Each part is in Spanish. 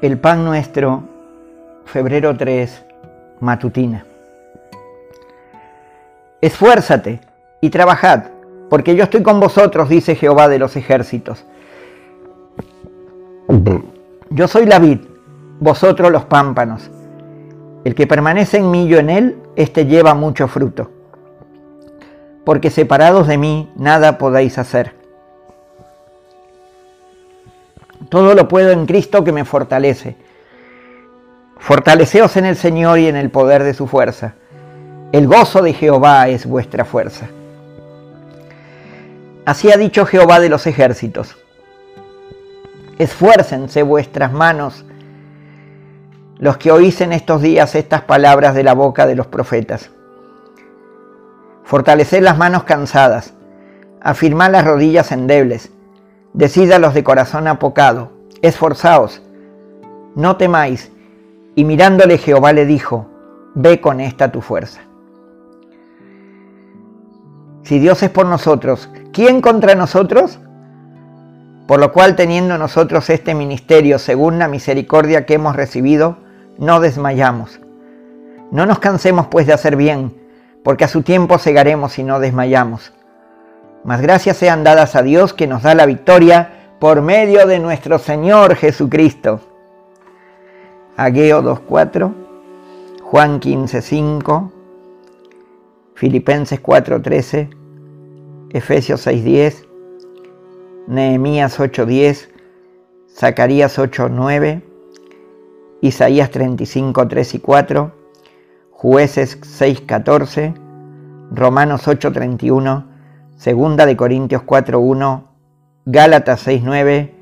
El pan nuestro, febrero 3, matutina. Esfuérzate y trabajad, porque yo estoy con vosotros, dice Jehová de los ejércitos. Yo soy la vid, vosotros los pámpanos. El que permanece en mí, yo en él, éste lleva mucho fruto. Porque separados de mí, nada podéis hacer. Todo lo puedo en Cristo que me fortalece. Fortaleceos en el Señor y en el poder de su fuerza. El gozo de Jehová es vuestra fuerza. Así ha dicho Jehová de los ejércitos. Esfuércense vuestras manos los que oís en estos días estas palabras de la boca de los profetas. Fortaleced las manos cansadas, afirmad las rodillas endebles, decid a los de corazón apocado, esforzaos, no temáis. Y mirándole Jehová le dijo, ve con esta tu fuerza. Si Dios es por nosotros, ¿quién contra nosotros? Por lo cual, teniendo nosotros este ministerio según la misericordia que hemos recibido, no desmayamos. No nos cansemos pues de hacer bien, porque a su tiempo cegaremos y no desmayamos. Mas gracias sean dadas a Dios que nos da la victoria por medio de nuestro Señor Jesucristo. Ageo 2.4, Juan 15.5, Filipenses 4.13, Efesios 6.10, Nehemías 8.10, Zacarías 8.9, Isaías 35.3 y 4, Jueces 6.14, Romanos 8.31, Segunda de Corintios 4.1, Gálatas 6.9,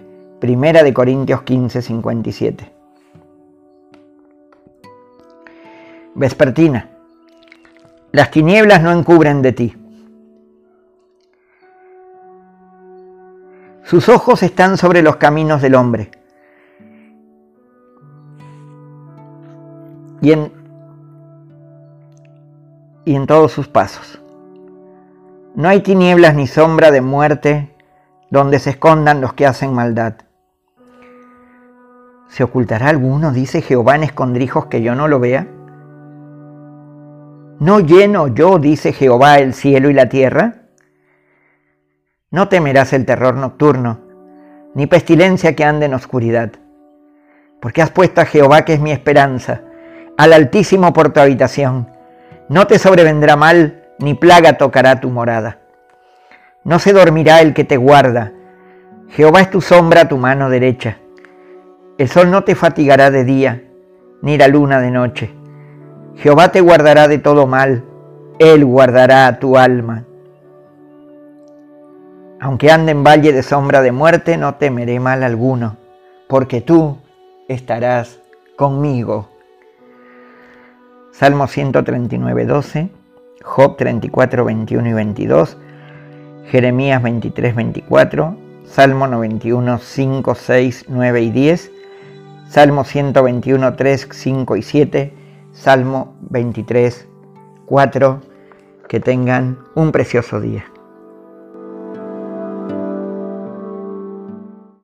Primera de Corintios 15.57. Vespertina. Las tinieblas no encubren de ti. Sus ojos están sobre los caminos del hombre. Y en, y en todos sus pasos. No hay tinieblas ni sombra de muerte donde se escondan los que hacen maldad. ¿Se ocultará alguno, dice Jehová, en escondrijos que yo no lo vea? ¿No lleno yo, dice Jehová, el cielo y la tierra? No temerás el terror nocturno, ni pestilencia que ande en oscuridad, porque has puesto a Jehová, que es mi esperanza, al Altísimo por tu habitación. No te sobrevendrá mal, ni plaga tocará tu morada. No se dormirá el que te guarda. Jehová es tu sombra, tu mano derecha. El sol no te fatigará de día, ni la luna de noche. Jehová te guardará de todo mal, Él guardará tu alma. Aunque ande en valle de sombra de muerte, no temeré mal alguno, porque tú estarás conmigo. Salmo 139, 12, Job 34, 21 y 22, Jeremías 23, 24, Salmo 91, 5, 6, 9 y 10, Salmo 121, 3, 5 y 7, Salmo 23, 4. Que tengan un precioso día.